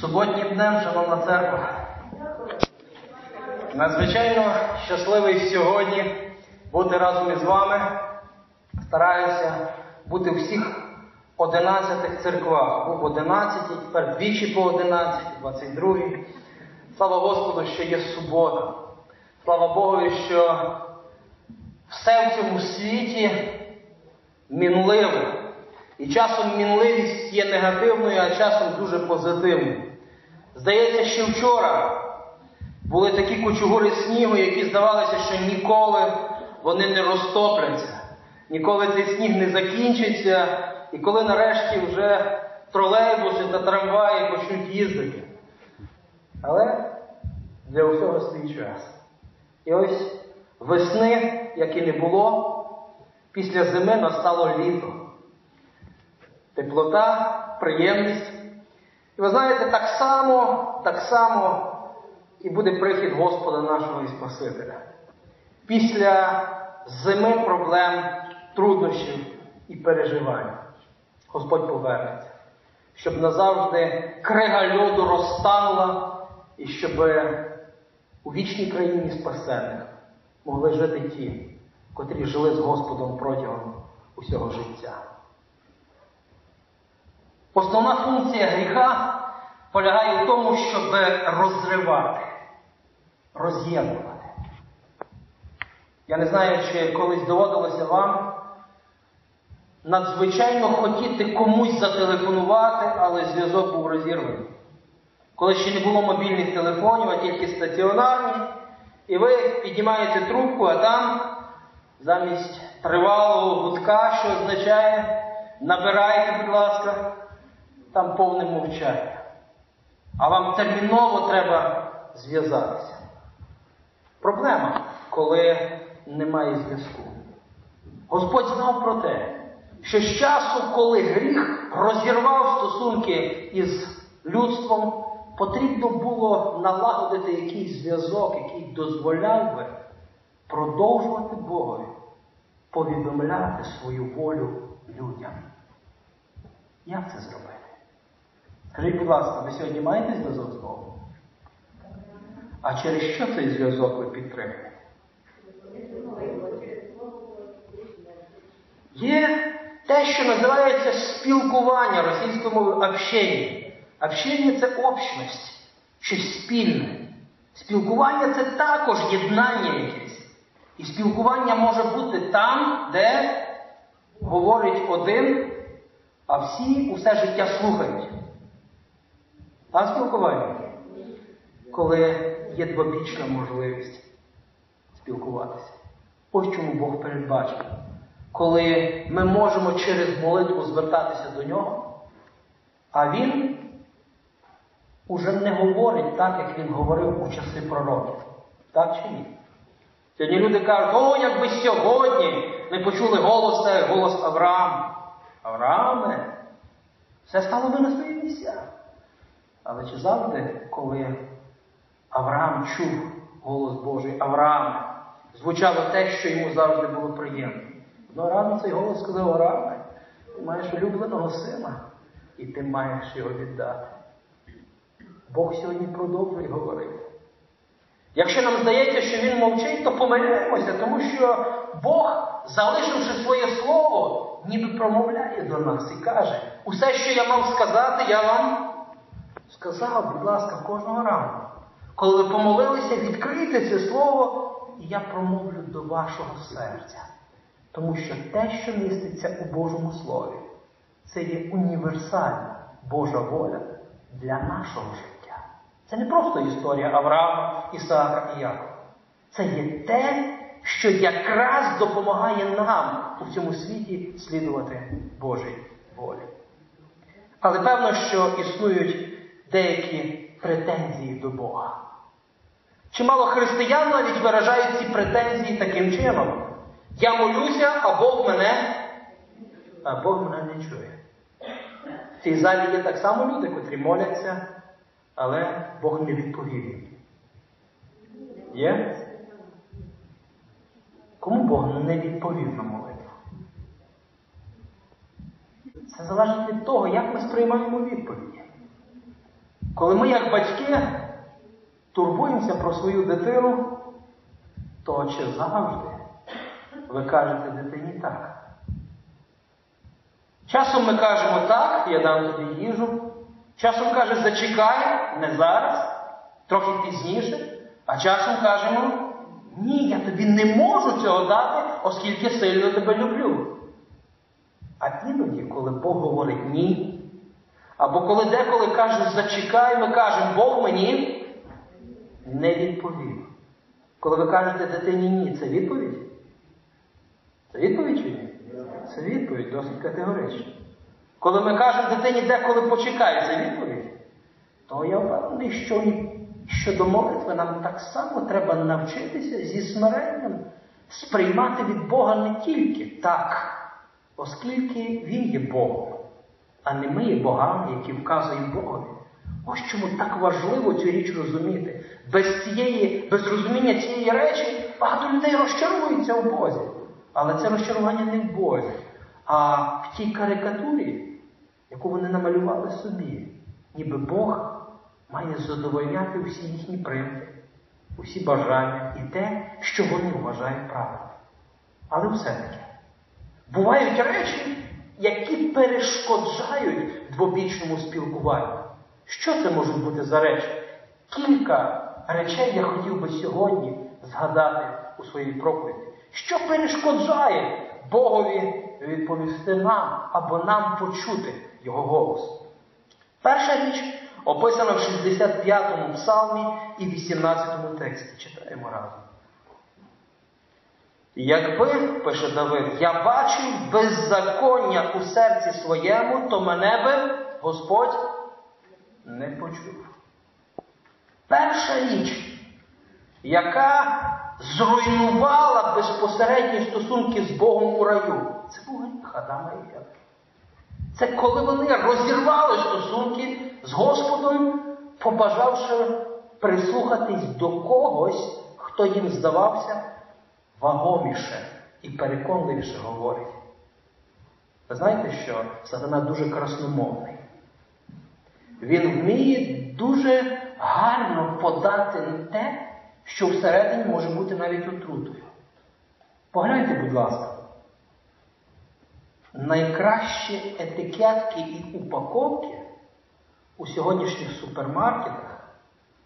Суботнім днем, шановна церква. Надзвичайно щасливий сьогодні бути разом із вами. Стараюся бути у всіх 11 церквах. Був 11, тепер двічі по 11, 22. Слава Господу, що є субота. Слава Богу, що все в цьому світі мінливе. І часом мінливість є негативною, а часом дуже позитивною. Здається, що вчора були такі кучугури снігу, які здавалося, що ніколи вони не розтопляться, ніколи цей сніг не закінчиться, і коли нарешті вже тролейбуси та трамваї почнуть їздити. Але для усього свій час. І ось весни, як і не було, після зими настало літо. Теплота, приємність. І ви знаєте, так само, так само і буде прихід Господа нашого і Спасителя. Після зими проблем, труднощів і переживань Господь повернеться, щоб назавжди крига льоду розтанула, і щоб у вічній країні спасених могли жити ті, котрі жили з Господом протягом усього життя. Основна функція гріха полягає в тому, щоб розривати, роз'єднувати. Я не знаю, чи колись доводилося вам надзвичайно хотіти комусь зателефонувати, але зв'язок був розірваний. Коли ще не було мобільних телефонів, а тільки стаціонарні, і ви піднімаєте трубку, а там замість тривалого гудка, що означає набирайте, будь ласка, там повне мовчання. А вам терміново треба зв'язатися. Проблема, коли немає зв'язку. Господь знав про те, що з часу, коли гріх розірвав стосунки із людством, потрібно було налагодити якийсь зв'язок, який дозволяв би продовжувати Богові, повідомляти свою волю людям. Як це зробити? Скажіть, будь ласка, ви сьогодні маєте зв'язок з Богом? А через що цей зв'язок ви підтримуєте? Є те, що називається спілкування російською мовою общення. Общення це общність, щось спільне. Спілкування це також єднання якесь. І спілкування може бути там, де говорить один, а всі усе життя слухають. Там спілкування, коли є двобічна можливість спілкуватися. Ось чому Бог передбачив. Коли ми можемо через молитву звертатися до нього, а Він уже не говорить так, як він говорив у часи пророків. Так чи ні? Сьогодні люди кажуть, о, якби сьогодні ми почули голос голос Авраама. Аврааме, все стало би на свої місця. Але чи завжди, коли Авраам чув голос Божий, Аврааме, звучало те, що йому завжди було приємно. Одного разу цей голос сказав Аврааме, ти маєш улюбленого сина, і ти маєш його віддати. Бог сьогодні продовжує говорити. Якщо нам здається, що Він мовчить, то помиляємося, тому що Бог, залишивши своє слово, ніби промовляє до нас і каже, усе, що я мав сказати, я вам сказав, будь ласка, кожного ранку. Коли ви помолилися, відкрийте це слово, і я промовлю до вашого серця. Тому що те, що міститься у Божому Слові, це є універсальна Божа воля для нашого життя. Це не просто історія Авраама, Ісаака і Якова. Це є те, що якраз допомагає нам у цьому світі слідувати Божій волі. Але певно, що існують деякі претензії до Бога. Чимало християн навіть виражають ці претензії таким чином. Я молюся, а Бог мене, а Бог мене не чує. В цій залі є так само люди, котрі моляться, але Бог не відповів їм. Є? Кому Бог не відповів на молитву? Це залежить від того, як ми сприймаємо відповіді. Коли ми, як батьки, турбуємося про свою дитину, то чи завжди ви кажете дитині так? Часом ми кажемо так, я дам тобі їжу. Часом каже, зачекай, не зараз, трохи пізніше, а часом кажемо, ні, я тобі не можу цього дати, оскільки сильно тебе люблю. А іноді, коли Бог говорить ні, або коли деколи каже, зачекай, ми кажемо, Бог мені не відповів. Коли ви кажете дитині ні, це відповідь? Це відповідь чи ні? Це відповідь досить категорична. Коли ми кажемо дитині деколи почекай, це відповідь, то я впевнений, що, що до молитви нам так само треба навчитися зі смиренням сприймати від Бога не тільки так, оскільки Він є Богом, а не ми богами, які вказують Богові. Ось чому так важливо цю річ розуміти. Без цієї, без розуміння цієї речі багато людей розчаруються у Бозі. Але це розчарування не в Бозі, а в тій карикатурі, яку вони намалювали собі. Ніби Бог має задовольняти всі їхні примки, усі бажання і те, що вони вважають правильним. Але все-таки бувають речі, які перешкоджають двобічному спілкуванню. Що це можуть бути за речі? Кілька речей я хотів би сьогодні згадати у своїй проповіді. Що перешкоджає Богові відповісти нам або нам почути Його голос? Перша річ описана в 65-му псалмі і 18-му тексті. Читаємо разом. Якби, пише Давид, я бачив беззаконня у серці своєму, то мене би Господь не почув. Перша річ, яка зруйнувала безпосередні стосунки з Богом у раю, це був гріх Адама і Єви. Це коли вони розірвали стосунки з Господом, побажавши прислухатись до когось, хто їм здавався вагоміше і переконливіше говорить. Ви знаєте, що сатана дуже красномовний. Він вміє дуже гарно подати те, що всередині може бути навіть отрутою. Погляньте, будь ласка, найкращі етикетки і упаковки у сьогоднішніх супермаркетах,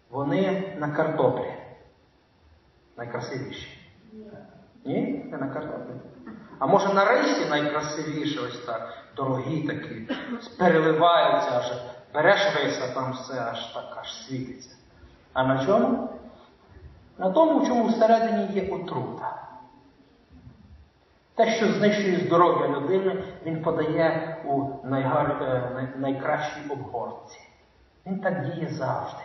вони на картоплі. Найкрасивіші. Ні? Не на картоплі. А може на рисі найкрасивіше, ось так, дорогі такі, переливаються аж, береш а там все аж так аж світиться. А на чому? На тому, в чому всередині є отрута. Те, що знищує здоров'я людини, він подає у найгар... найкращій обгорці. Він так діє завжди.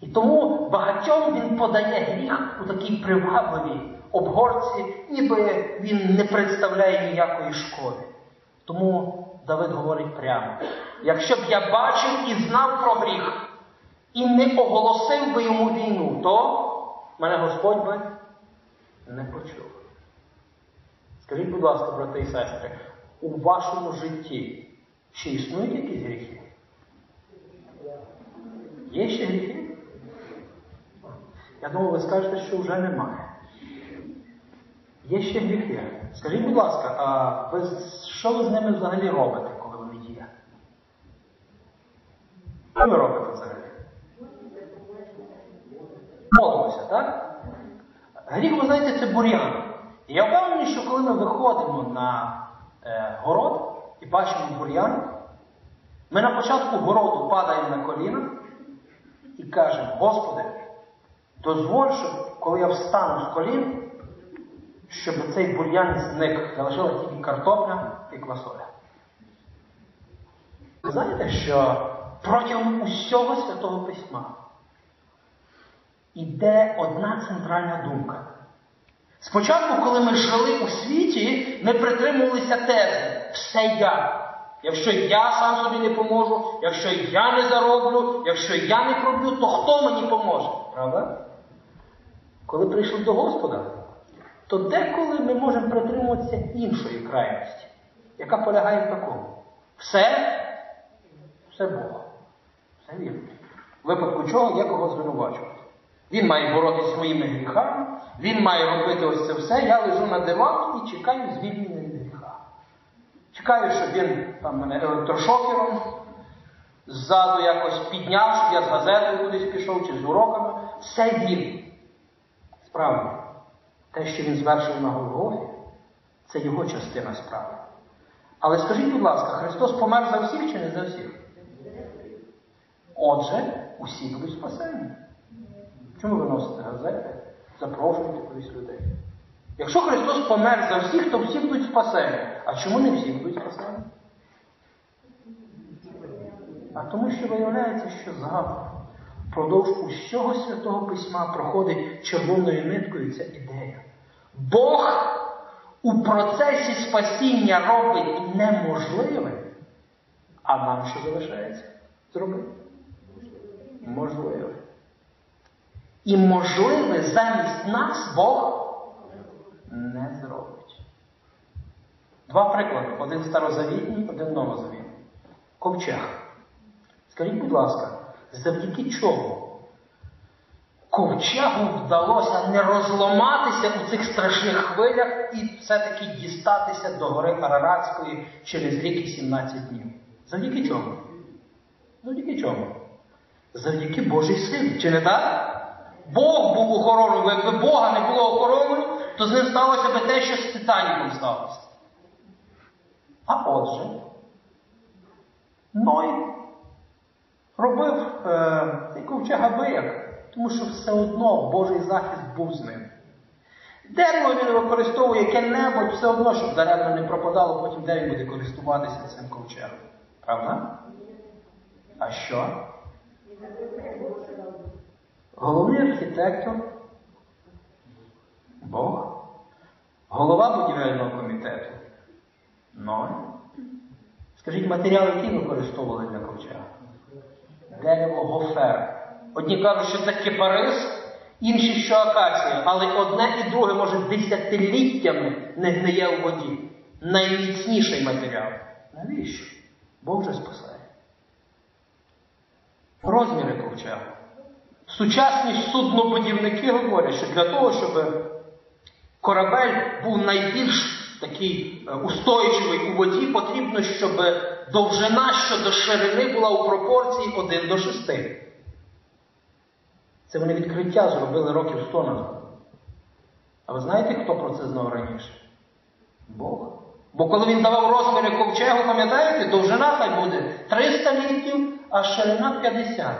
І тому багатьом він подає гріх у такій привабливій обгорці, ніби він не представляє ніякої шкоди. Тому Давид говорить прямо: якщо б я бачив і знав про гріх, і не оголосив би йому війну, то мене Господь би не почув. Скажіть, будь ласка, брати і сестри, у вашому житті чи існують якісь гріхи? Є ще гріхи? Я думаю, ви скажете, що вже немає. Є ще гріхи. Скажіть, будь ласка, а ви, що ви з ними взагалі робите, коли вони є? Що ви робите взагалі? Молимося, так? Гріх, ви знаєте, це бур'ян. Я впевнений, що коли ми виходимо на е, город і бачимо бур'ян, ми на початку городу падаємо на коліна і кажемо, Господи, дозволь, щоб коли я встану з колін, щоб цей бур'ян зник, залишилася тільки картопля і квасоля. Ви знаєте, що протягом усього Святого Письма іде одна центральна думка. Спочатку, коли ми жили у світі, ми притримувалися тези все я. Якщо я сам собі не поможу, якщо я не зароблю, якщо я не проб'ю, то хто мені поможе? Правда? Коли прийшли до Господа, то деколи ми можемо притримуватися іншої крайності, яка полягає в такому. Все, все Бог. Це вірно. В випадку чого є кого звинувачувати. Він має боротися своїми гріхами, він має робити ось це все. Я лежу на дивані і чекаю звільнення. Чекаю, щоб він там мене електрошокером ззаду якось підняв, щоб я з газетою кудись пішов чи з уроками. Все він. Справді, те, що він звершив на Голгофі, це його частина справи. Але скажіть, будь ласка, Христос помер за всіх чи не за всіх? Отже, усі будуть спасені. Чому ви носите газети? Запрошуєте кудись людей. Якщо Христос помер за всіх, то всі будуть спасені. А чому не всі будуть спасені? А тому що виявляється, що завтра впродовж усього святого письма проходить червоною ниткою ця ідея. Бог у процесі спасіння робить неможливе, а нам що залишається зробити? Можливе. І можливе замість нас Бог не зробить. Два приклади. Один старозавітній, один новозавітній. Ковчег. Скажіть, будь ласка, завдяки чому ковчегу вдалося не розламатися у цих страшних хвилях і все-таки дістатися до гори Араратської через рік і 17 днів? Завдяки чому? Завдяки чому? Завдяки Божій силі. Чи не так? Бог був охороною, якби Бога не було охороною, то з ним сталося би те, що з Титаніком сталося. А отже, Ной робив е, цей ковчег абияк, тому що все одно Божий захист був з ним. Дерево він використовує яке-небудь, все одно, щоб даремно не пропадало, потім де він буде користуватися цим ковчегом. Правда? А що? Головний архітектор Бог, голова будівельного комітету. Ной. Скажіть, матеріал, який використовували для ковчега? Дерево гофер. Одні кажуть, що це кипарис, інші, що акація, але одне і друге може десятиліттями не гниє у воді. Найміцніший матеріал. Навіщо? Бог вже спасає. Розміри ковчегу. Сучасні суднобудівники говорять, що для того, щоб корабель був найбільш такий е, устойчивий у воді, потрібно, щоб довжина щодо ширини була у пропорції 1 до 6. Це вони відкриття зробили років 100 назад. А ви знаєте, хто про це знав раніше? Бог. Бо коли він давав розміри ковчегу, пам'ятаєте, довжина хай буде 300 літрів, а ширина 50.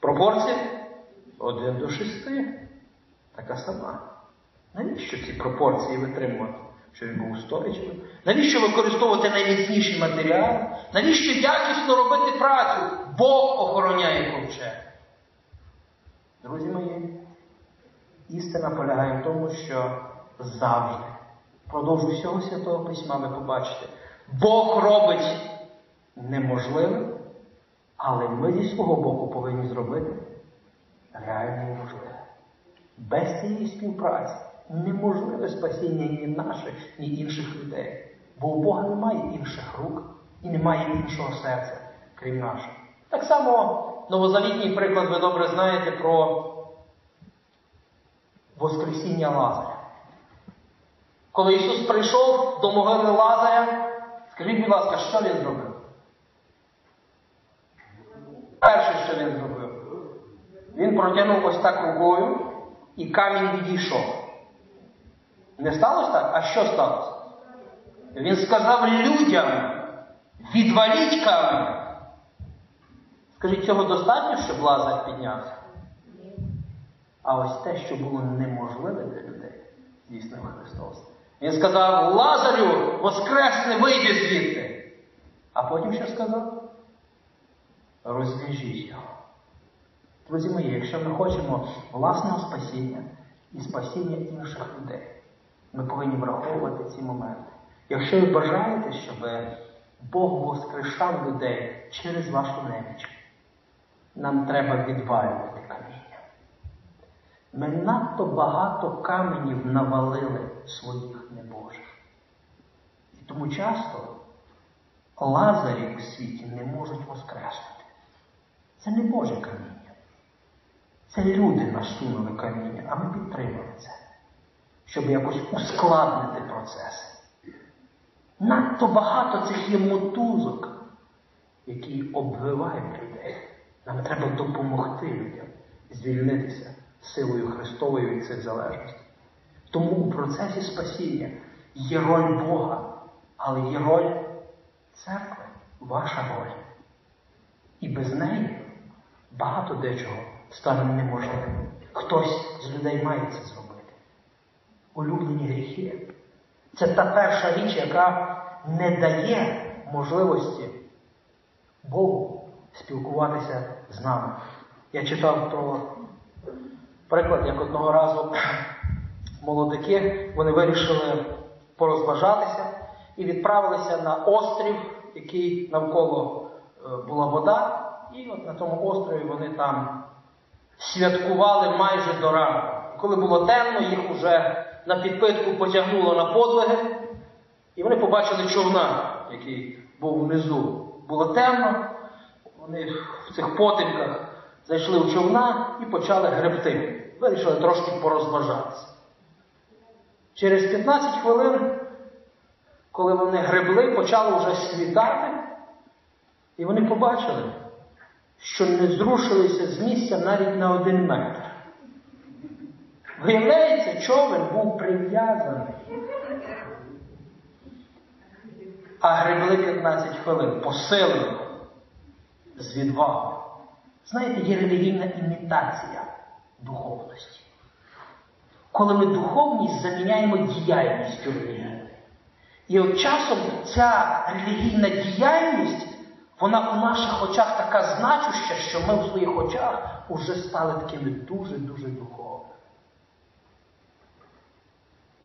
Пропорція 1 до 6. Така сама. Навіщо ці пропорції витримувати? Що він був устойчивим? Навіщо використовувати найміцніші матеріали? Навіщо якісно робити працю? Бог охороняє ковчег. Друзі мої, істина полягає в тому, що завжди, впродовж усього Святого Письма, ви побачите, Бог робить неможливе, але ми зі свого боку повинні зробити реально можливе. Без цієї співпраці неможливе спасіння ні наших, ні інших людей. Бо у Бога немає інших рук і немає іншого серця, крім нашого. Так само новозавітній приклад ви добре знаєте про Воскресіння Лазаря. Коли Ісус прийшов до могили Лазаря, скажіть, будь ласка, що Він зробив? Перше, що він зробив, він протягнув ось так рукою і камінь відійшов. Не сталося так? А що сталося? Він сказав людям, відваліть камінь. Скажіть, цього достатньо, щоб Лазар піднявся? А ось те, що було неможливе для людей, здійснив Христос. Він сказав, Лазарю, воскресне, вийди звідти. А потім що сказав? Розв'яжіть його. Друзі мої, якщо ми хочемо власного спасіння і спасіння інших людей, ми повинні враховувати ці моменти. Якщо ви бажаєте, щоб Бог воскрешав людей через вашу неміч, нам треба відвалювати каміння. Ми надто багато каменів навалили своїх небожих. І тому часто лазарі у світі не можуть воскреснути. Це не Боже каміння. Це люди насунули каміння, а ми підтримали це, щоб якось ускладнити процес. Надто багато цих є мотузок, які обвивають людей. Нам треба допомогти людям звільнитися силою Христовою від цих залежностей. Тому у процесі спасіння є роль Бога, але є роль церкви, ваша роль. І без неї багато дечого стане неможливим. Хтось з людей має це зробити. Улюблені гріхи. Це та перша річ, яка не дає можливості Богу спілкуватися з нами. Я читав про приклад, як одного разу молодики вони вирішили порозважатися і відправилися на острів, який навколо е, була вода. І от на тому острові вони там святкували майже до ранку. Коли було темно, їх уже на підпитку потягнуло на подвиги, і вони побачили човна, який був внизу. Було темно, вони в цих потемках зайшли в човна і почали гребти. Вирішили трошки порозважатися. Через 15 хвилин, коли вони гребли, почало вже світати, і вони побачили, що не зрушилися з місця навіть на один метр. Виявляється, човен був прив'язаний. А гребли 15 хвилин посилено з відвагою. Знаєте, є релігійна імітація духовності. Коли ми духовність заміняємо діяльністю релігійною. І от часом ця релігійна діяльність, вона у наших очах така значуща, що ми в своїх очах уже стали такими дуже-дуже духовними.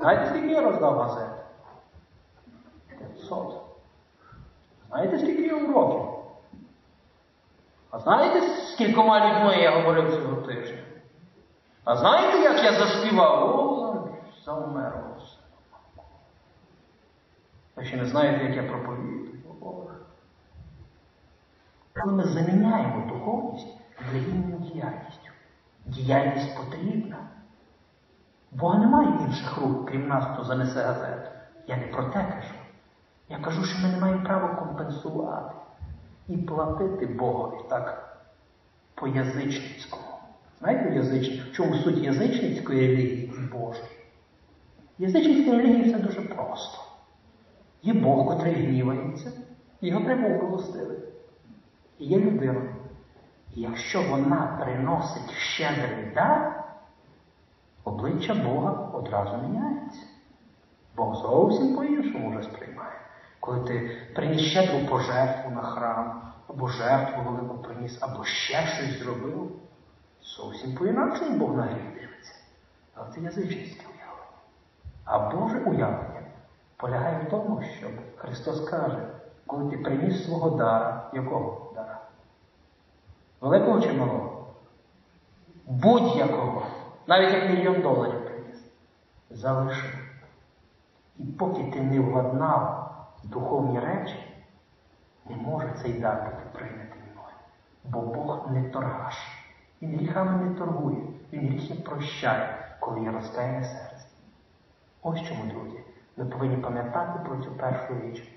Знаєте, скільки я роздав газет? 500. Знаєте, скільки я уроків? А знаєте, з кількома людьми я говорив цього тижня? А знаєте, як я заспівав? О, завмерло все. Ви ще не знаєте, як я проповідую. Коли ми заміняємо духовність релігійною діяльністю. Діяльність потрібна. Бога немає інших рук, крім нас, хто занесе газету. Я не про те кажу. Я кажу, що ми не маємо права компенсувати і платити Богові так по-язичницькому. Знаєте, язичник? В чому суть язичницької релігії Божої? Язичницькій релігії все дуже просто. Є Бог, котрий гнівається, його треба оголостити. І є людина. І якщо вона приносить щедрий дар, обличчя Бога одразу міняється. Бог зовсім по-іншому вже сприймає. Коли ти приніс щедру пожертву на храм, або жертву велику приніс, або ще щось зробив, зовсім по-інакшому Бог на гріх дивиться. Але це язичницьке уявлення. А Боже уявлення полягає в тому, що Христос каже, коли ти приніс свого дара, якого дара? Великого чи малого? Будь-якого, навіть як мільйон доларів приніс, залиши. І поки ти не владнав духовні речі, не може цей дар бути прийнятий мною. Бо Бог не торгаш. Він гріхами не торгує, Він гріхи прощає, коли є розкаяне серце. Ось чому, друзі, ми повинні пам'ятати про цю першу річ.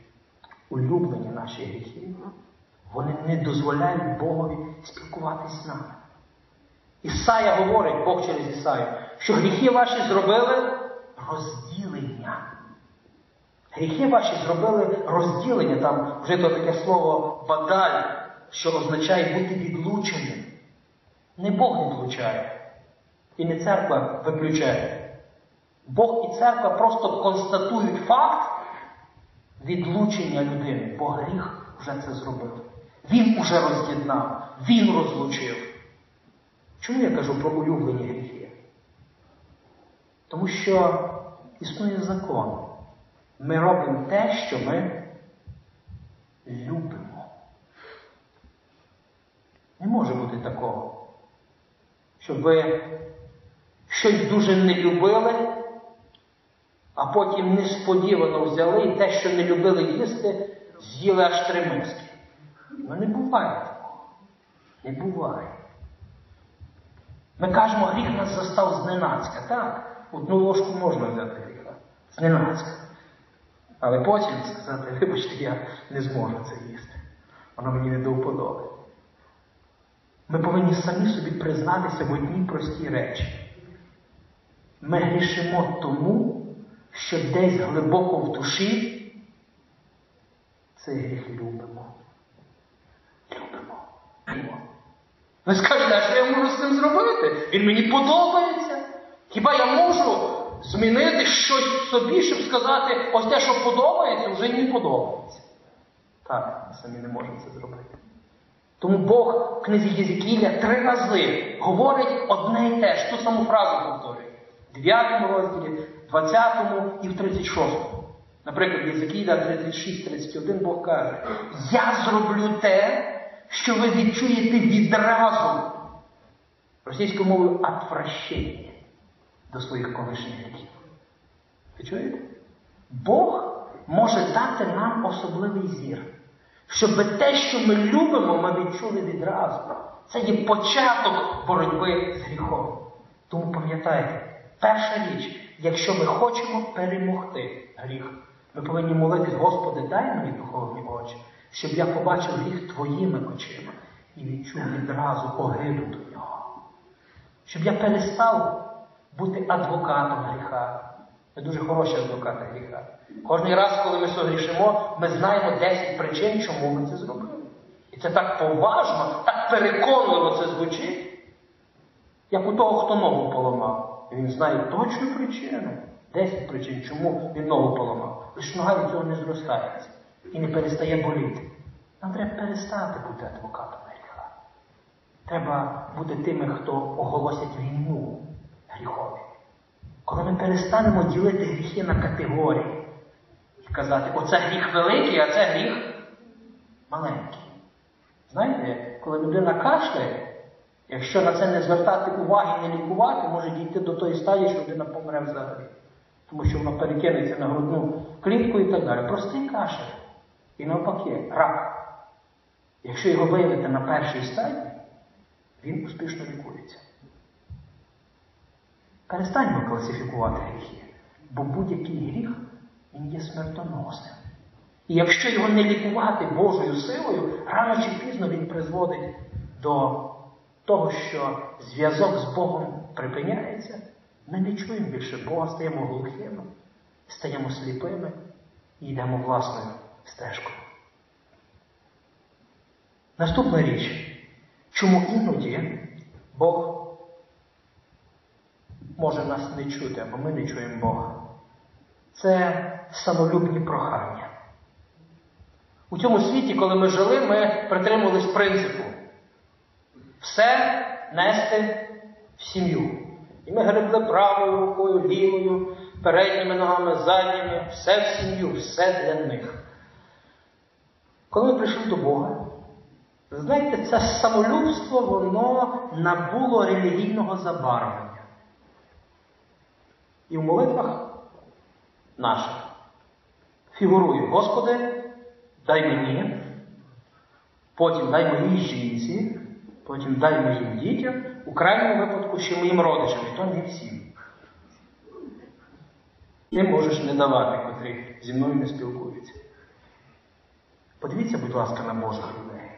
Улюблені наші гріхи. Вони не дозволяють Богові спілкуватись з нами. Ісая говорить, Бог через Ісаю, що гріхи ваші зробили розділення. Гріхи ваші зробили розділення, там вжито таке слово бадаль, що означає бути відлученим. Не Бог відлучає, і не церква виключає. Бог і церква просто констатують факт відлучення людини, бо гріх вже це зробив. Він уже роз'єднав, він розлучив. Чому я кажу про улюблені гріхи? Тому що існує закон. Ми робимо те, що ми любимо. Не може бути такого, щоб ви щось дуже не любили, а потім несподівано взяли і те, що не любили їсти, з'їли аж три миски. Ну не буває такого. Не буває. Ми кажемо, гріх нас застав зненацька. Так, одну ложку можна взяти гріха. Зненацька. Але потім сказати, вибачте, я не зможу це їсти. Воно мені не до вподоби. Ми повинні самі собі признатися в одній простій речі. Ми грішимо тому, що десь глибоко в душі цей гріх любимо. Любимо. Ви скажете, а що я можу з цим зробити? Він мені подобається. Хіба я можу змінити щось собі, щоб сказати, ось те, що подобається, вже не подобається. Так, ми самі не можемо це зробити. Тому Бог в книзі Єзикіля три рази говорить одне і те ж, ту саму фразу повторює. В 9 розділі, 20 і в 36. Наприклад, Єзикіля 36-31 Бог каже, я зроблю те, що ви відчуєте відразу російською мовою отвращення до своїх колишніх гріхів. Ви чуєте? Бог може дати нам особливий зір, щоб те, що ми любимо, ми відчули відразу. Це є початок боротьби з гріхом. Тому пам'ятайте, перша річ, якщо ми хочемо перемогти гріх, ми повинні молитись, Господи, дай мені духовні очі, щоб я побачив гріх твоїми очима і відчув відразу огиду до нього. Щоб я перестав бути адвокатом гріха. Ми дуже хороші адвокати гріха. Кожний раз, коли ми согрішимо, ми знаємо 10 причин, чому ми це зробили. І це так поважно, так переконливо це звучить, як у того, хто ногу поламав. І він знає точну причину. 10 причин, чому він ногу поламав. Лише нога від цього не зростається і не перестає боліти. Нам треба перестати бути адвокатом гріха. Треба бути тими, хто оголосять війну гріхові. Коли ми перестанемо ділити гріхи на категорії і казати, оце гріх великий, а це гріх маленький. Знаєте, коли людина кашляє, якщо на це не звертати уваги, не лікувати, може дійти до тої стадії, що людина помре взагалі. Тому що вона перекинеться на грудну клітку і так далі. Простий кашель. І навпаки, рак. Якщо його виявити на першій стадії, він успішно лікується. Перестаньмо класифікувати гріхи, бо будь-який гріх він є смертоносним. І якщо його не лікувати Божою силою, рано чи пізно він призводить до того, що зв'язок з Богом припиняється, ми не чуємо більше Бога, стаємо глухими, стаємо сліпими і йдемо власною стежкою. Наступна річ, чому іноді Бог може нас не чути, або ми не чуємо Бога. Це самолюбні прохання. У цьому світі, коли ми жили, ми притримувались принципу все нести в сім'ю. І ми гребли правою рукою, лівою, передніми ногами, задніми, все в сім'ю, все для них. Коли ми прийшли до Бога, знаєте, це самолюбство, воно набуло релігійного забарвлення. І в молитвах наших фігурує, Господи, дай мені, потім дай моїй жінці, потім дай моїм дітям, у крайньому випадку ще моїм родичам, і то не всім. Ти можеш не давати, котрі зі мною не спілкуються. Подивіться, будь ласка, на Божих людей.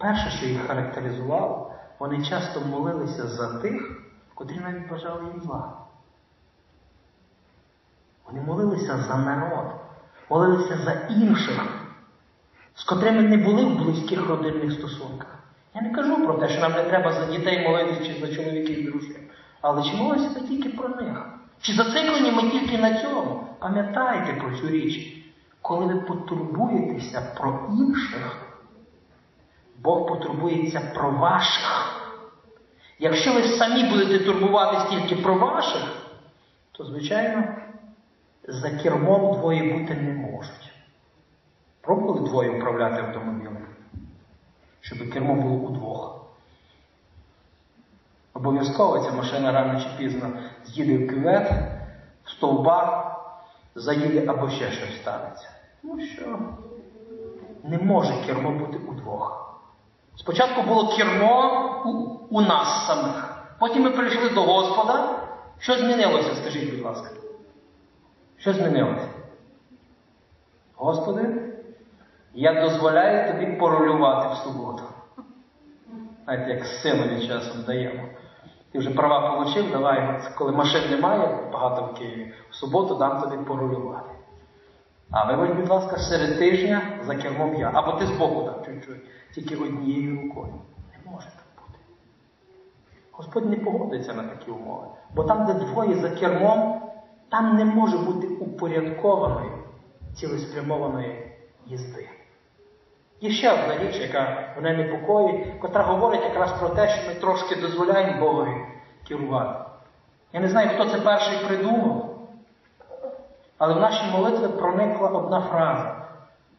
Перше, що їх характеризувало, вони часто молилися за тих, котрі навіть бажали їм зла. Вони молилися за народ, молилися за інших, з котрими не були в близьких родинних стосунках. Я не кажу про те, що нам не треба за дітей молитися чи за чоловіків і дружин. Але чи молимося ми тільки про них? Чи зациклені ми тільки на цьому? Пам'ятайте про цю річ. Коли ви потурбуєтеся про інших, Бог потурбується про ваших. Якщо ви самі будете турбуватись тільки про ваших, то, звичайно, за кермом двоє бути не можуть. Пробували двоє управляти автомобілем, щоб кермо було удвох. Обов'язково ця машина рано чи пізно з'їде в кювет, в стовбар, заїде або ще щось станеться. Ну що, не може кермо бути удвох. Спочатку було кермо у, у нас самих. Потім ми прийшли до Господа. Що змінилося, скажіть, будь ласка? Що змінилося? Господи, я дозволяю тобі порулювати в суботу. Знаєте, як синові часом даємо. Ти вже права отримав, давай, коли машин немає, багато в Києві, в суботу дам тобі порулювати. А вибач, будь ласка, серед тижня за кермом я. Або ти збоку там чуть-чуть, тільки однією рукою. Не може так бути. Господь не погодиться на такі умови. Бо там, де двоє за кермом, там не може бути упорядкованої, цілеспрямованої їзди. Є ще одна річ, яка мене непокоїть, котра говорить якраз про те, що ми трошки дозволяємо Богові керувати. Я не знаю, хто це перший придумав, але в нашій молитві проникла одна фраза.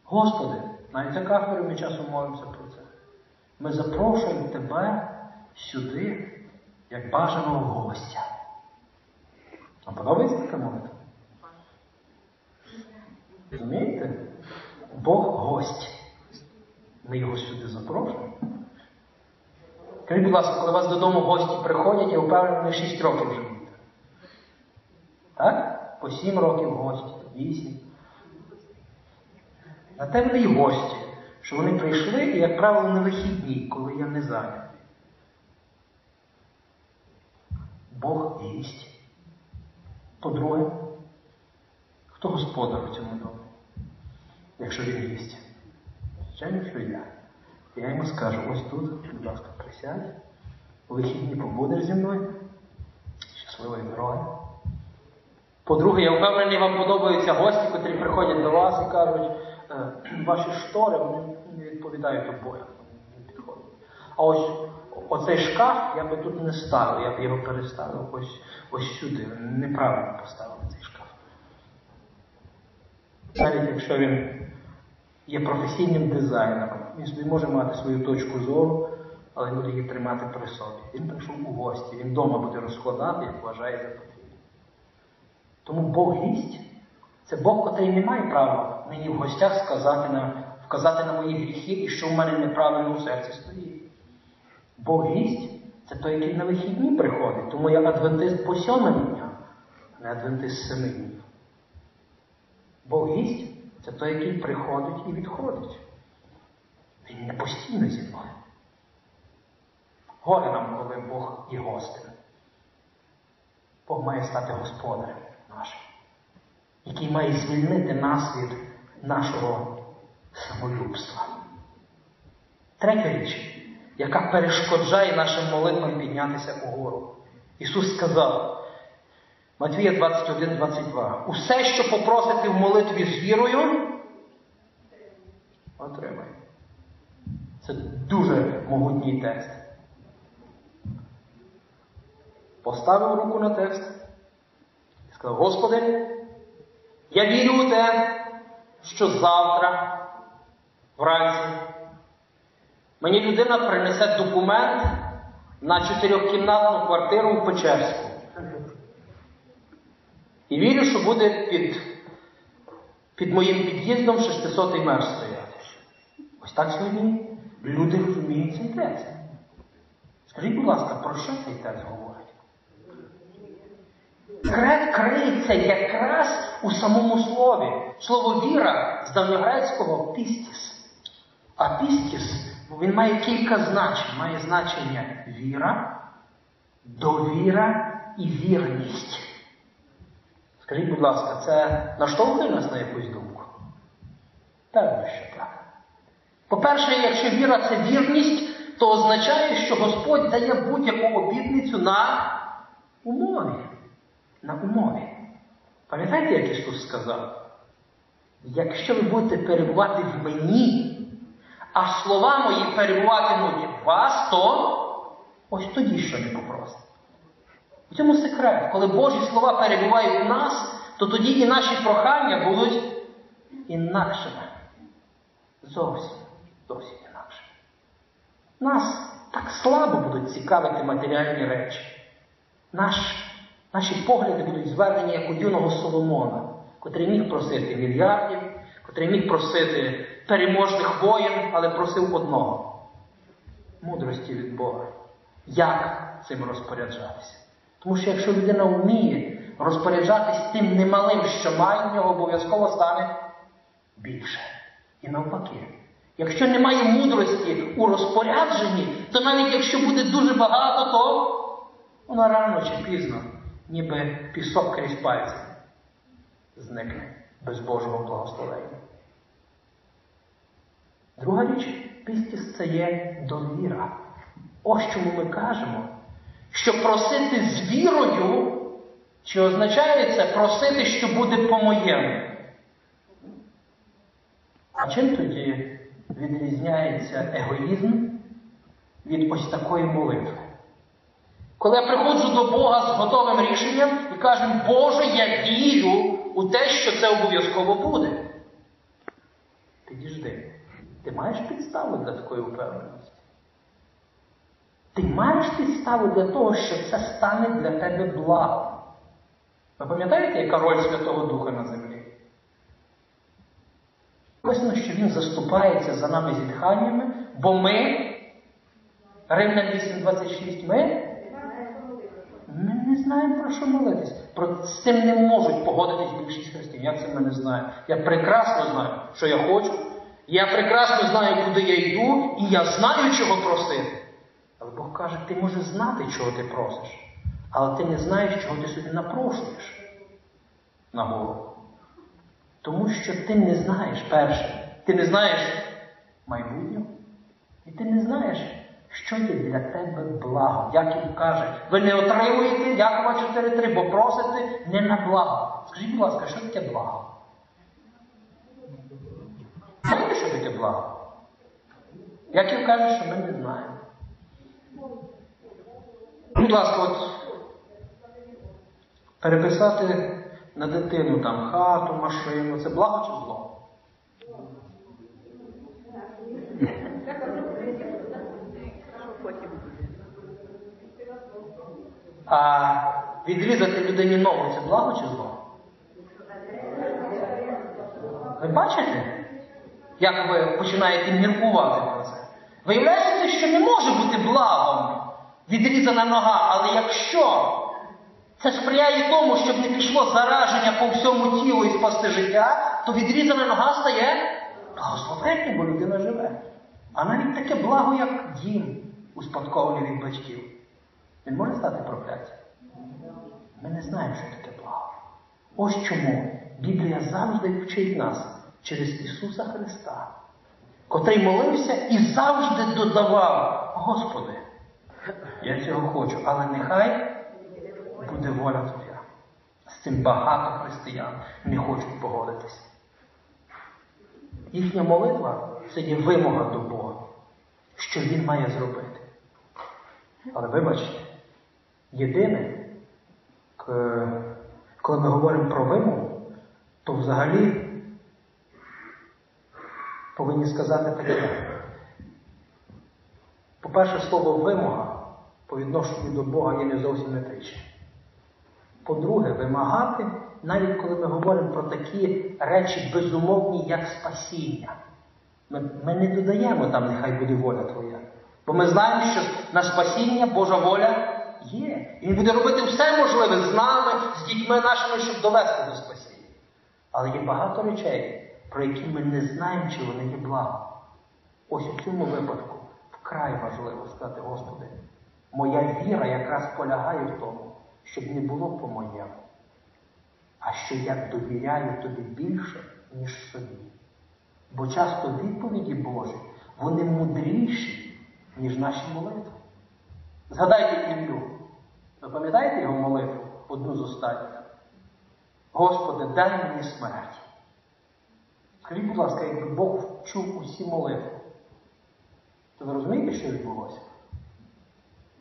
Господи, навіть за кафедрою ми часом молимося про це. Ми запрошуємо Тебе сюди, як бажаного гостя. Вам подобається така молитва? Розумієте? Бог гость. Ми його сюди запрошуємо. Скажіть, будь ласка, коли вас додому гості приходять, я впевнений, вони 6 років живуть. Так? По 7 років гості, 8. На те вони й гості, що вони прийшли, і, як правило, на вихідні, коли я не зайнятий. Бог гість. По-друге, хто господар в цьому домі, якщо він гість? Звичайно, що я. Я йому скажу, ось тут, будь ласка, присядь, у вихідні побудеш зі мною. Щасливої дороги. По-друге, я впевнений, вам подобаються гості, котрі приходять до вас і кажуть, «Е, ваші штори не відповідають обоям. А ось оцей шкаф я би тут не ставив, я б його переставив ось, ось сюди. Неправильно поставив цей шкаф. Навіть якщо він є професійним дизайнером. Він може мати свою точку зору, але буде її тримати при собі. Він прийшов у гості, він вдома буде розкладати, як вважає за потрібне. Тому Бог гість це Бог, котрий не має права мені в гостях сказати на, вказати на мої гріхи і що в мене неправильно у серці стоїть. Бог гість це той, який на вихідні приходить. Тому я адвентист по сьомим дням, а не адвентист семи днів. Бог гість це той, який приходить і відходить. Він не постійно зі мною. Горе нам, коли Бог є гостем. Бог має стати господарем нашим, який має звільнити нас від нашого самолюбства. Третя річ, яка перешкоджає нашим молитвам піднятися угору. Ісус сказав, Матвія 21, 22. Усе, що попросите в молитві з вірою, отримай. Це дуже могутній текст. Поставив руку на текст сказав, Господи, я вірю у те, що завтра, вранці, мені людина принесе документ на чотирьохкімнатну квартиру в Печерську. І вірю, що буде під під моїм під'їздом 600-й мер стояти. Ось так сьогодні люди розуміють цей текст. Скажіть, будь ласка, про що цей текст говорить? Секрет криється якраз у самому слові. Слово віра з давньогрецького пістіс. А пістіс, він має кілька значень. Має значення віра, довіра і вірність. Скажіть, будь ласка, це наштовхує нас на якусь думку? Певно, що так. По-перше, якщо віра це вірність, то означає, що Господь дає будь-яку обітницю на умові. На умові. Пам'ятаєте, як Ісус сказав? Якщо ви будете перебувати в мені, а слова мої перебуватимуть в вас, то ось тоді що не попросите. В цьому секрет. Коли Божі слова перебувають в нас, то тоді і наші прохання будуть інакшими. Зовсім, зовсім інакше. Нас так слабо будуть цікавити матеріальні речі. Наш, Наші погляди будуть звернені як у юного Соломона, котрий міг просити мільярдів, котрий міг просити переможних воїн, але просив одного мудрості від Бога. Як цим розпоряджатися? Тому що якщо людина вміє розпоряджатись тим немалим, що має, в нього обов'язково стане більше. І навпаки. Якщо немає мудрості у розпорядженні, то навіть якщо буде дуже багато, то вона рано чи пізно, ніби пісок крізь пальці, зникне без Божого благословення. Друга річ, пістіс це є довіра. Ось чому ми кажемо, що просити з вірою, чи означає це просити, що буде по-моєму? А чим тоді відрізняється егоїзм від ось такої молитви? Коли я приходжу до Бога з готовим рішенням і кажу, Боже, я вірю у те, що це обов'язково буде. Підіжди, ти маєш підставу для такої впевненості? Ти маєш підставу для того, що це стане для тебе благом. Ви пам'ятаєте, яка роль Святого Духа на землі? Написано, що Він заступається за нами зітханнями, бо ми, Римлян 8.26, ми не знаємо, про що молитись. Про з цим не можуть погодитись більшість християн. Я це не знаю. Я прекрасно знаю, що я хочу. Я прекрасно знаю, куди я йду, і я знаю, чого просити. Але Бог каже, ти можеш знати, чого ти просиш, але ти не знаєш, чого ти собі напрошуєш на голову. Тому що ти не знаєш перше, ти не знаєш майбутнього, і ти не знаєш, що є для тебе благо. Яків каже, ви не отримуєте Якова 4.3, бо просите не на благо. Скажіть, будь ласка, що таке благо? Знаєте, що таке благо? Яків каже, що ми не знаємо. Будь ласка, от переписати на дитину там хату, машину, це благо чи зло? А відрізати людині ногу це благо чи зло? Ви бачите, як ви починаєте міркувати про це? Виявляється, що не може бути благом відрізана нога, але якщо це сприяє тому, щоб не пішло зараження по всьому тілу і спасти життя, то відрізана нога стає благословенням, бо людина живе. А навіть таке благо, як дім, успадкований від батьків. Він може стати прокляттям? Ми не знаємо, що таке благо. Ось чому Біблія завжди вчить нас через Ісуса Христа, котрий молився і завжди додавав, Господи, я цього хочу, але нехай буде воля Твоя. З цим багато християн не хочуть погодитися. Їхня молитва це є вимога до Бога, що Він має зробити. Але вибачте, єдине, коли ми говоримо про вимогу, то взагалі повинні сказати таке. По-перше, слово вимога по відношенню до Бога є не зовсім етичне. По-друге, вимагати, навіть коли ми говоримо про такі речі безумовні, як спасіння. Ми, ми не додаємо там, нехай буде воля Твоя. Бо ми знаємо, що на спасіння Божа воля є. Він буде робити все можливе з нами, з дітьми нашими, щоб довести до спасіння. Але є багато речей, про які ми не знаємо, чи вони є благо. Ось у цьому випадку вкрай важливо сказати, Господи, моя віра якраз полягає в тому, щоб не було по-моєму, а що я довіряю тобі більше, ніж собі. Бо часто відповіді Божі, вони мудріші, ніж наші молитви. Згадайте Іллю. Ви пам'ятаєте його молитву одну з останніх? Господи, дай мені смерть. Скажіть, будь ласка, якби Бог чув усі молитви, то ви розумієте, що відбулося?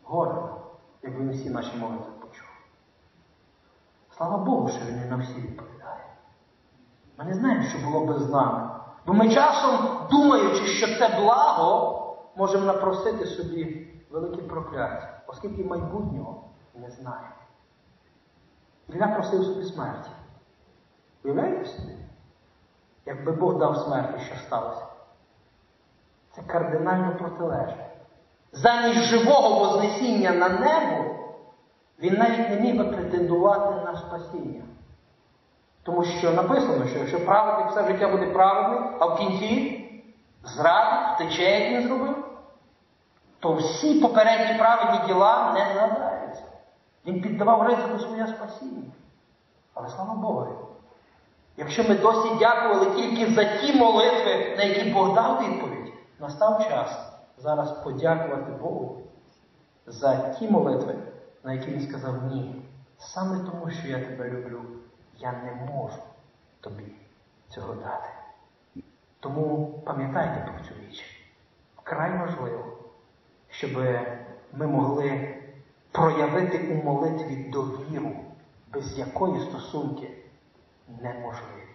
Горе, якби він всі наші молитви почув. Слава Богу, що він не на всі відповідає. Ми не знаємо, що було би з нами. Бо ми часом, думаючи, що це благо, можемо напросити собі велике прокляття, оскільки майбутнього не знаємо. Ілля просив собі смерті. Уявляєте собі? Якби Бог дав смерті, що сталося? Це кардинально протилежне. замість живого Вознесіння на небо, він навіть не міг би претендувати на спасіння. Тому що написано, що якщо праведник все життя буде праведним, а в кінці зрадить, втече, як він зробив, то всі попередні праведні діла не згадаються. Він піддавав ризику своє спасіння. Але слава Богу. Якщо ми досі дякували тільки за ті молитви, на які Бог дав відповідь, настав час зараз подякувати Богу за ті молитви, на які він сказав ні. Саме тому, що я тебе люблю, я не можу тобі цього дати. Тому пам'ятайте про цю річ. Вкрай важливо, щоб ми могли проявити у молитві довіру, без якої стосунки неможливі.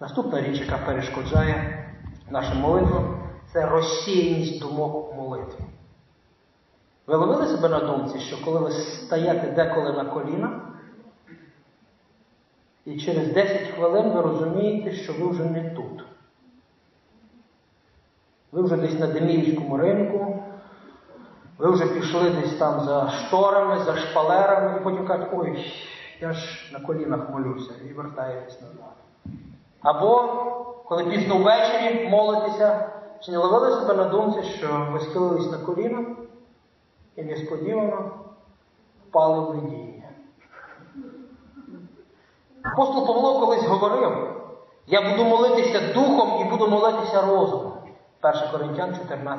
Наступна річ, яка перешкоджає нашим молитвам, це розсіяність думок у молитві. Ви ловили себе на думці, що коли ви стаєте деколи на коліна, і через 10 хвилин ви розумієте, що ви вже не тут. Ви вже десь на Деміївському ринку, ви вже пішли десь там за шторами, за шпалерами, і потім кажуть, ой, я ж на колінах молюся, і вертаєтесь назад. Або, коли пізно ввечері молитеся, чи не ловили себе на думці, що ви схилились на коліна і несподівано впали в видіння. Апостол Павло колись говорив, я буду молитися духом і буду молитися розумом. 1 Коринтян 14.15.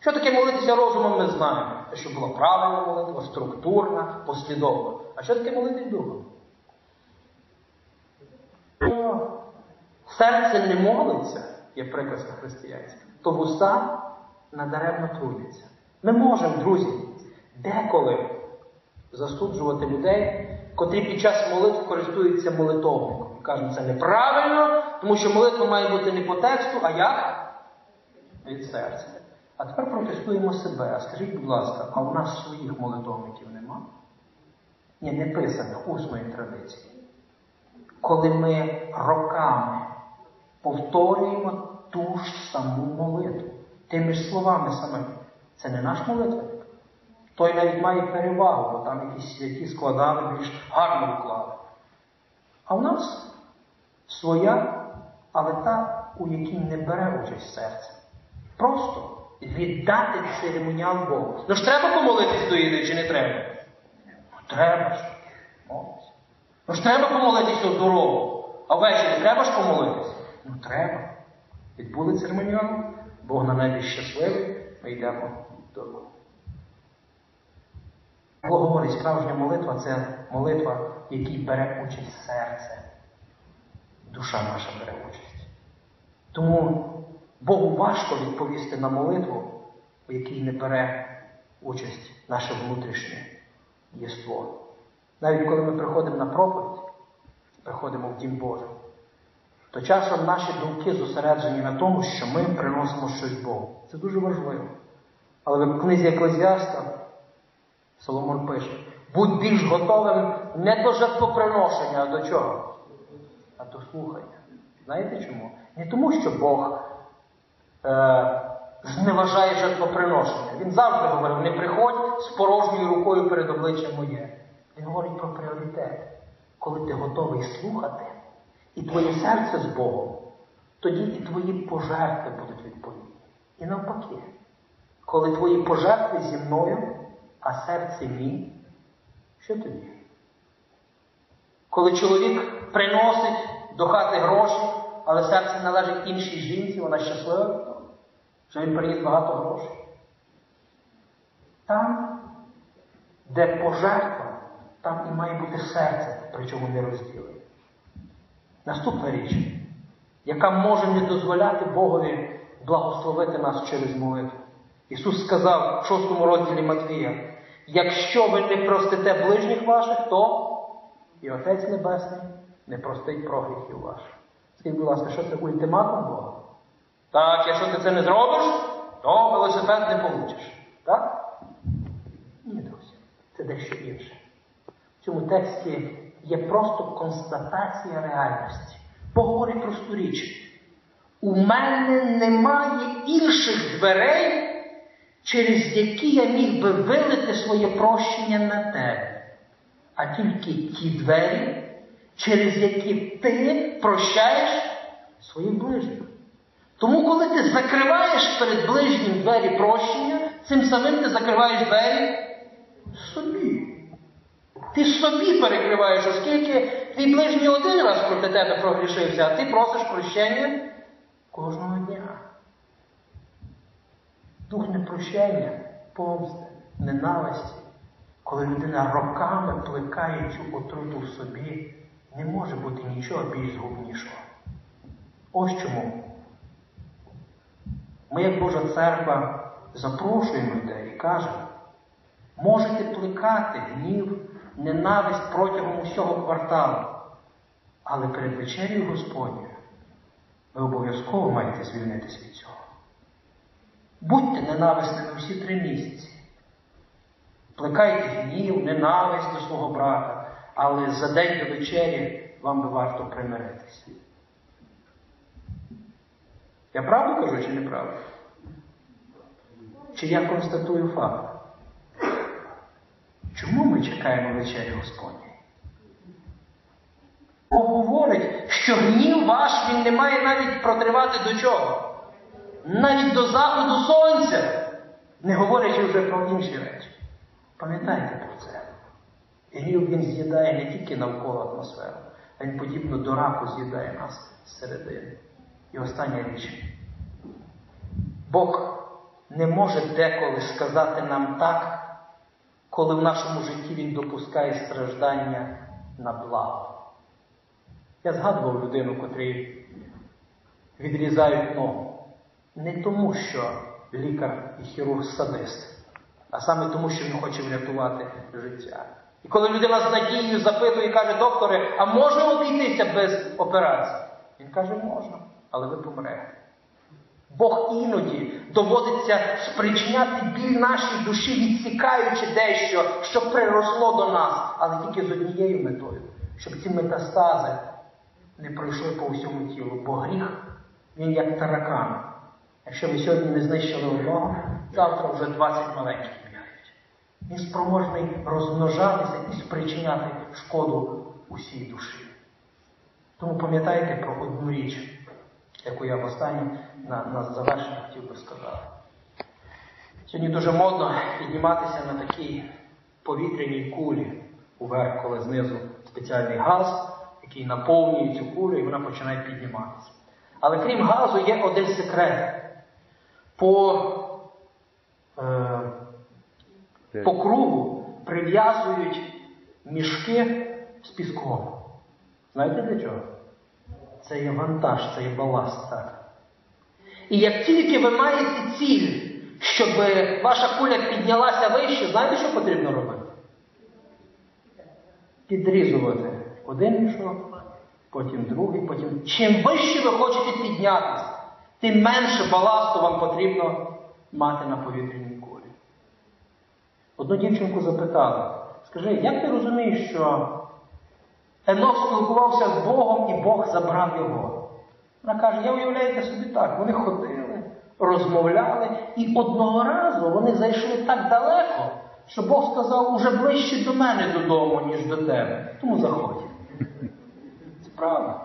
Що таке молитися розумом, ми знаємо. Те, що була правильна молитва, структурна, послідовна. А що таке молитись духом? Серце не молиться, є приказка християнська, то вуста надаремно трудяться. Ми можемо, друзі, деколи засуджувати людей, котрі під час молитв користуються молитовником. Кажуть, це неправильно, тому що молитва має бути не по тексту, а як? Від серця. А тепер протестуємо себе. А скажіть, будь ласка, а у нас своїх молитовників нема? Ні, не писано усної традиції. Коли ми роками повторюємо ту ж саму молитву, тими ж словами самими, це не наш молитвенник. Той навіть має перевагу, бо там якісь святі складали, більш гарно вклали. А в нас своя, але та, у якій не бере участь серце. Просто віддати церемоніал Богу. Ну ж треба помолитись до їди, чи не треба? Ну, треба ж. Молитись. Ну ж треба помолитись у дорогу. А ввечері треба ж помолитись? Ну треба. Відбули церемоніал, Бог на небі щасливий, ми йдемо додому. Бог говорить, справжня молитва це молитва, в якій бере участь серце. Душа наша бере участь. Тому Богу важко відповісти на молитву, у якій не бере участь наше внутрішнє єство. Навіть коли ми приходимо на проповідь, приходимо в Дім Божий, то часом наші думки зосереджені на тому, що ми приносимо щось Богу. Це дуже важливо. Але в книзі Еклезіаста Соломон пише, будь більш готовим не до жертвоприношення, а до чого? А до слухання. Знаєте чому? Не тому, що Бог зневажає жертвоприношення. Він завжди говорив, не приходь з порожньою рукою перед обличчям моє. Він говорить про пріоритет. Коли ти готовий слухати, і твоє серце з Богом, тоді і твої пожертви будуть відповідні. І навпаки, коли твої пожертви зі мною, а серце мій, що тоді? Коли чоловік приносить до хати гроші, але серце належить іншій жінці, вона щаслива, що він приніс багато грошей. Там, де пожертва, там і має бути серце, причому не розділене. Наступна річ, яка може не дозволяти Богові благословити нас через молитву. Ісус сказав в 6 розділі Матвія, якщо ви не простите ближніх ваших, то і Отець Небесний не простить прогріхів ваших. Скажіть, будь ласка, що це ультиматум Бога? Так, якщо ти це не зробиш, то велосипед не получиш. Так? Ні, друзі, це дещо інше. В цьому тексті є просто констатація реальності. Бог говорить просту річ. У мене немає інших дверей, через які я міг би вилити своє прощення на тебе, а тільки ті двері, через які ти прощаєш своїх ближніх. Тому, коли ти закриваєш перед ближнім двері прощення, цим самим ти закриваєш двері собі. Ти собі перекриваєш, оскільки твій ближній один раз проти тебе прогрішився, а ти просиш прощення кожного дня. Дух непрощення, помсти, ненависті, коли людина роками плекає цю отруту в собі, не може бути нічого більш згубнішого. Ось чому. Ми, як Божа церква, запрошуємо людей і кажемо, можете плекати гнів, ненависть протягом усього кварталу, але перед вечерю Господньою ви обов'язково маєте звільнитися від цього. Будьте ненависними всі три місяці. Плекайте гнів, ненависть до свого брата, але за день до вечері вам би варто примиритися. Я правду кажу чи не правду? Чи я констатую факт? Чому ми чекаємо вечері Господньої? Бог говорить, що гнів ваш він не має навіть протривати до чого? Навіть до заходу сонця, не говорячи вже про інші речі. Пам'ятайте про це. Гнів він з'їдає не тільки навколо атмосферу, а він подібно до раку з'їдає нас зсередини. І остання річ. Бог не може деколи сказати нам так, коли в нашому житті Він допускає страждання на благо. Я згадував людину, котрій відрізають ногу. Не тому, що лікар і хірург садист, а саме тому, що він хоче врятувати життя. І коли людина з надією запитує і каже, докторе, а можна обійтися без операції? Він каже, можна, але ви помрете. Бог іноді доводиться спричиняти біль нашій душі, відсікаючи дещо, що приросло до нас, але тільки з однією метою, щоб ці метастази не пройшли по всьому тілу. Бо гріх, він як таракан. Якщо ви сьогодні не знищили одного, завтра вже 20 маленьких бігають. Він спроможний розмножатися і спричиняти шкоду усій душі. Тому пам'ятайте про одну річ яку я в останнє на, на завершення хотів би сказати. Сьогодні дуже модно підніматися на такій повітряній кулі уверх, коли знизу спеціальний газ, який наповнює цю кулю, і вона починає підніматися. Але крім газу, є один секрет. По, е, по кругу прив'язують мішки з піском. Знаєте для чого? Це є вантаж, це є баласт. так. І як тільки ви маєте ціль, щоб ваша куля піднялася вище, знаєте, що потрібно робити? Підрізувати один мішок, потім другий, потім. Чим вище ви хочете піднятися, тим менше баласту вам потрібно мати на повітряній кулі. Одну дівчинку запитали, скажи, як ти розумієш, що Енох спілкувався з Богом і Бог забрав його. Вона каже, я уявляєте собі так, вони ходили, розмовляли, і одного разу вони зайшли так далеко, що Бог сказав, уже ближче до мене додому, ніж до тебе. Тому заходь. Це правда.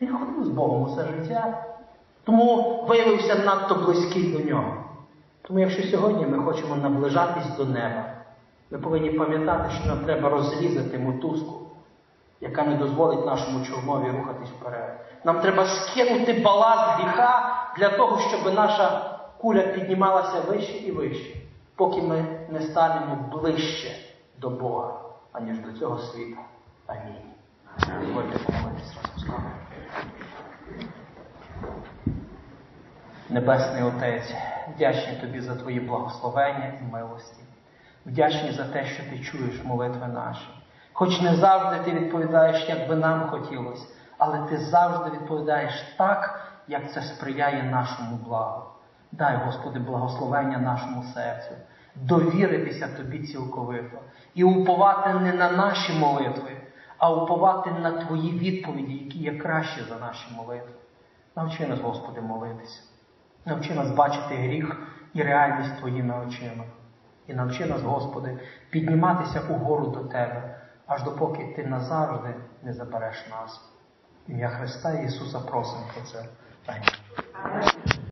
Він ходив з Богом усе життя, тому виявився надто близький до нього. Тому якщо сьогодні ми хочемо наближатись до неба, ми повинні пам'ятати, що нам треба розрізати мотузку яка не дозволить нашому човнові рухатись вперед. Нам треба скинути баласт гріха для того, щоб наша куля піднімалася вище і вище, поки ми не станемо ближче до Бога, аніж до цього світу. Амінь. Небесний Отець, вдячний Тобі за Твої благословення і милості. Вдячний за те, що Ти чуєш молитви наші. Хоч не завжди ти відповідаєш, як би нам хотілося, але ти завжди відповідаєш так, як це сприяє нашому благу. Дай, Господи, благословення нашому серцю, довіритися Тобі цілковито і уповати не на наші молитви, а уповати на Твої відповіді, які є кращі за наші молитви. Навчи нас, Господи, молитися. Навчи нас бачити гріх і реальність Твоїми очима. І навчи нас, Господи, підніматися угору до Тебе, аж допоки Ти назавжди не забереш нас. Ім'я Христа Ісуса просимо про це. Амінь.